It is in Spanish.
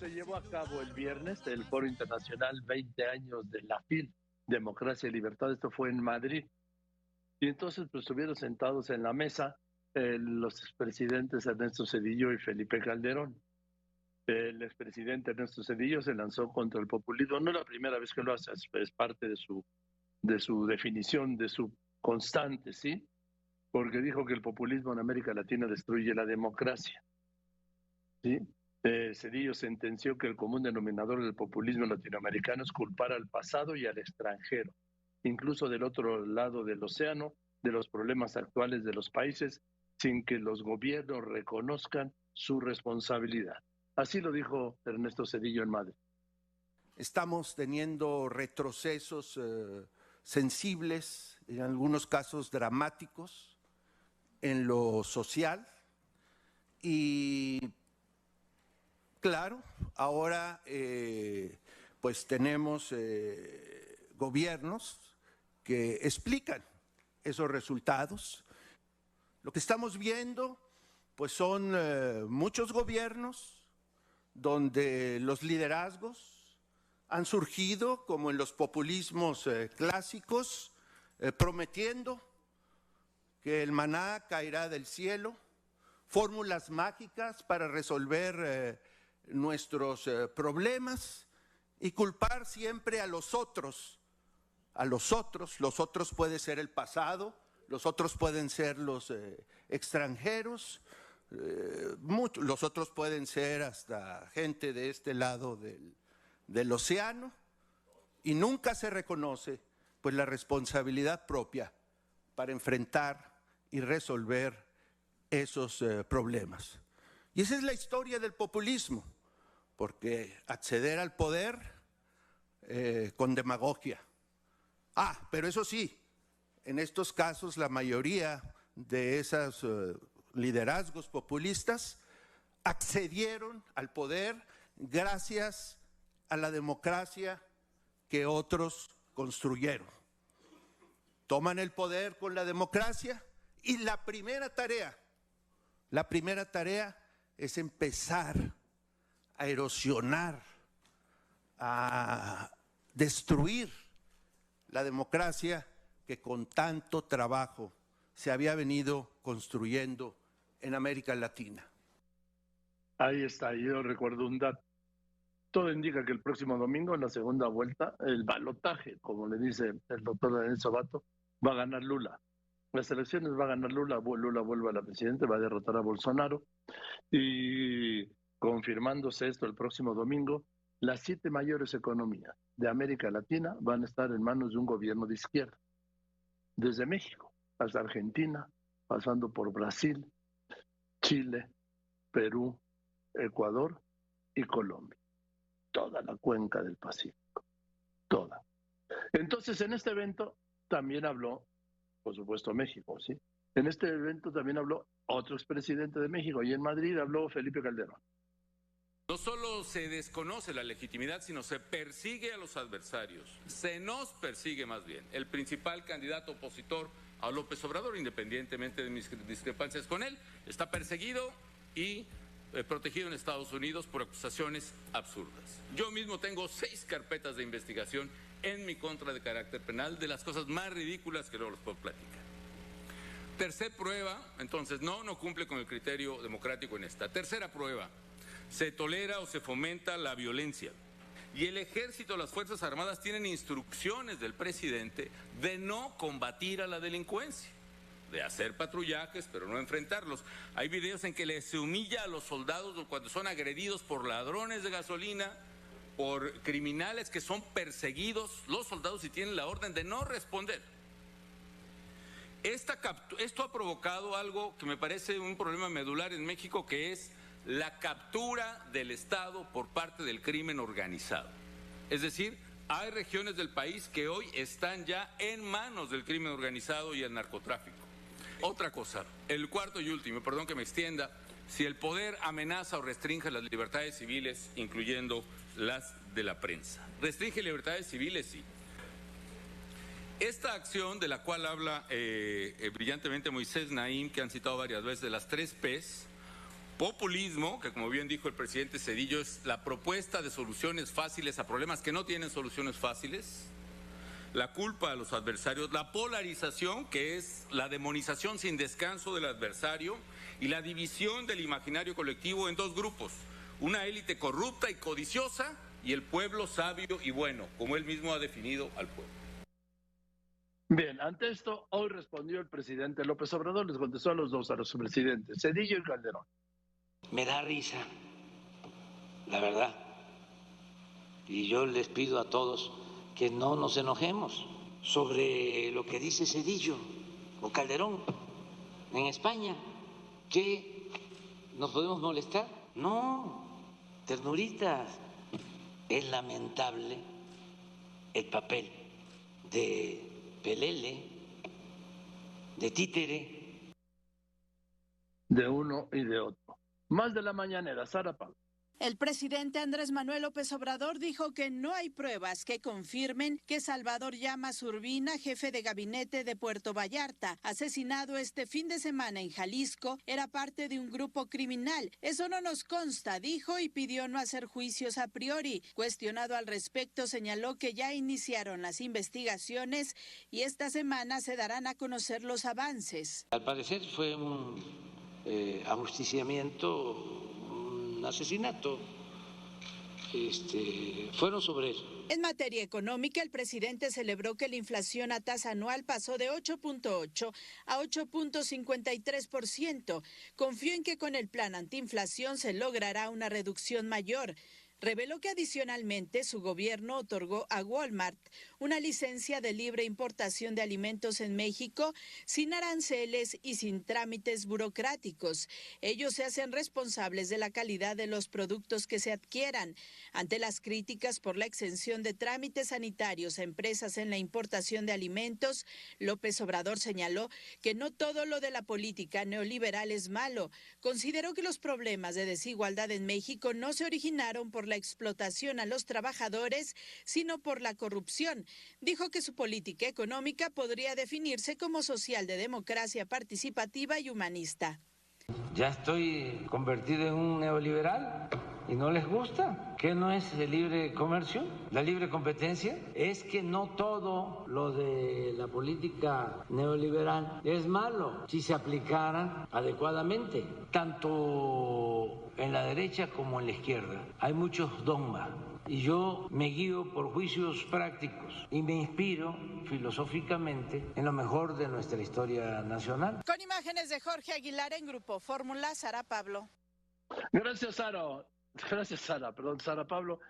Se llevó a cabo el viernes el Foro Internacional 20 años de la FIL, Democracia y Libertad. Esto fue en Madrid. Y entonces pues, estuvieron sentados en la mesa eh, los expresidentes Ernesto Cedillo y Felipe Calderón. El expresidente Ernesto Cedillo se lanzó contra el populismo. No es la primera vez que lo hace, es parte de su, de su definición, de su constante, ¿sí? Porque dijo que el populismo en América Latina destruye la democracia. ¿Sí? Eh, Cedillo sentenció que el común denominador del populismo latinoamericano es culpar al pasado y al extranjero, incluso del otro lado del océano, de los problemas actuales de los países, sin que los gobiernos reconozcan su responsabilidad. Así lo dijo Ernesto Cedillo en Madrid. Estamos teniendo retrocesos eh, sensibles, en algunos casos dramáticos, en lo social y Claro, ahora eh, pues tenemos eh, gobiernos que explican esos resultados. Lo que estamos viendo pues son eh, muchos gobiernos donde los liderazgos han surgido como en los populismos clásicos, prometiendo que el maná caerá del cielo, fórmulas mágicas para resolver nuestros eh, problemas y culpar siempre a los otros. A los otros, los otros puede ser el pasado, los otros pueden ser los eh, extranjeros, eh, los otros pueden ser hasta gente de este lado del, del océano y nunca se reconoce pues la responsabilidad propia para enfrentar y resolver esos problemas. Y esa es la historia del populismo porque acceder al poder eh, con demagogia. Ah, pero eso sí, en estos casos la mayoría de esos eh, liderazgos populistas accedieron al poder gracias a la democracia que otros construyeron. Toman el poder con la democracia y la primera tarea, la primera tarea es empezar a erosionar, a destruir la democracia que con tanto trabajo se había venido construyendo en América Latina. Ahí está, yo recuerdo un dato. Todo indica que el próximo domingo, en la segunda vuelta, el balotaje, como le dice el doctor Daniel Sobato, va a ganar Lula. Las elecciones va a ganar Lula, Lula vuelve a la presidencia, va a derrotar a Bolsonaro. Y confirmándose esto el próximo domingo, las siete mayores economías de América Latina van a estar en manos de un gobierno de izquierda, desde México hasta Argentina, pasando por Brasil, Chile, Perú, Ecuador y Colombia. Toda la cuenca del Pacífico, toda. Entonces, en este evento también habló, por supuesto, México, ¿sí? En este evento también habló otro expresidente de México y en Madrid habló Felipe Calderón. No solo se desconoce la legitimidad, sino se persigue a los adversarios. Se nos persigue más bien. El principal candidato opositor a López Obrador, independientemente de mis discrepancias con él, está perseguido y eh, protegido en Estados Unidos por acusaciones absurdas. Yo mismo tengo seis carpetas de investigación en mi contra de carácter penal de las cosas más ridículas que no los puedo platicar. Tercera prueba, entonces, no, no cumple con el criterio democrático en esta. Tercera prueba, se tolera o se fomenta la violencia. Y el ejército, las Fuerzas Armadas tienen instrucciones del presidente de no combatir a la delincuencia, de hacer patrullajes, pero no enfrentarlos. Hay videos en que se humilla a los soldados cuando son agredidos por ladrones de gasolina, por criminales que son perseguidos, los soldados y tienen la orden de no responder. esto ha provocado algo que me parece un problema medular en México, que es la captura del Estado por parte del crimen organizado. Es decir, hay regiones del país que hoy están ya en manos del crimen organizado y el narcotráfico. Otra cosa, el cuarto y último, perdón que me extienda, si el poder amenaza o restringe las libertades civiles, incluyendo las de la prensa. Restringe libertades civiles, sí. Esta acción de la cual habla eh, eh, brillantemente Moisés Naim, que han citado varias veces, de las tres P's, populismo, que como bien dijo el presidente Cedillo, es la propuesta de soluciones fáciles a problemas que no tienen soluciones fáciles, la culpa a los adversarios, la polarización, que es la demonización sin descanso del adversario, y la división del imaginario colectivo en dos grupos, una élite corrupta y codiciosa y el pueblo sabio y bueno, como él mismo ha definido al pueblo. Bien, ante esto, hoy respondió el presidente López Obrador, les contestó a los dos, a los presidentes, Cedillo y Calderón. Me da risa, la verdad. Y yo les pido a todos que no nos enojemos sobre lo que dice Cedillo o Calderón en España, que nos podemos molestar. No, ternuritas. Es lamentable el papel de pelele, de títere. De uno y de otro. Más de la mañanera, Sara Pablo. El presidente Andrés Manuel López Obrador dijo que no hay pruebas que confirmen que Salvador Llamas Urbina, jefe de gabinete de Puerto Vallarta, asesinado este fin de semana en Jalisco, era parte de un grupo criminal. Eso no nos consta, dijo y pidió no hacer juicios a priori. Cuestionado al respecto, señaló que ya iniciaron las investigaciones y esta semana se darán a conocer los avances. Al parecer fue un eh, ajusticiamiento asesinato este, fueron sobre él. En materia económica, el presidente celebró que la inflación a tasa anual pasó de 8.8 a 8.53%. Confió en que con el plan antiinflación se logrará una reducción mayor reveló que adicionalmente su gobierno otorgó a Walmart una licencia de libre importación de alimentos en México sin aranceles y sin trámites burocráticos. Ellos se hacen responsables de la calidad de los productos que se adquieran. Ante las críticas por la exención de trámites sanitarios a empresas en la importación de alimentos, López Obrador señaló que no todo lo de la política neoliberal es malo. Consideró que los problemas de desigualdad en México no se originaron por la explotación a los trabajadores, sino por la corrupción. Dijo que su política económica podría definirse como social de democracia participativa y humanista. Ya estoy convertido en un neoliberal y no les gusta. ¿Qué no es el libre comercio? La libre competencia es que no todo lo de la política neoliberal es malo si se aplicara adecuadamente, tanto en la derecha como en la izquierda. Hay muchos dogmas y yo me guío por juicios prácticos y me inspiro filosóficamente en lo mejor de nuestra historia nacional. Con imágenes de Jorge Aguilar en Grupo Fórmula, Sara Pablo. Gracias, Sara. Gracias, Sara. Perdón, Sara Pablo.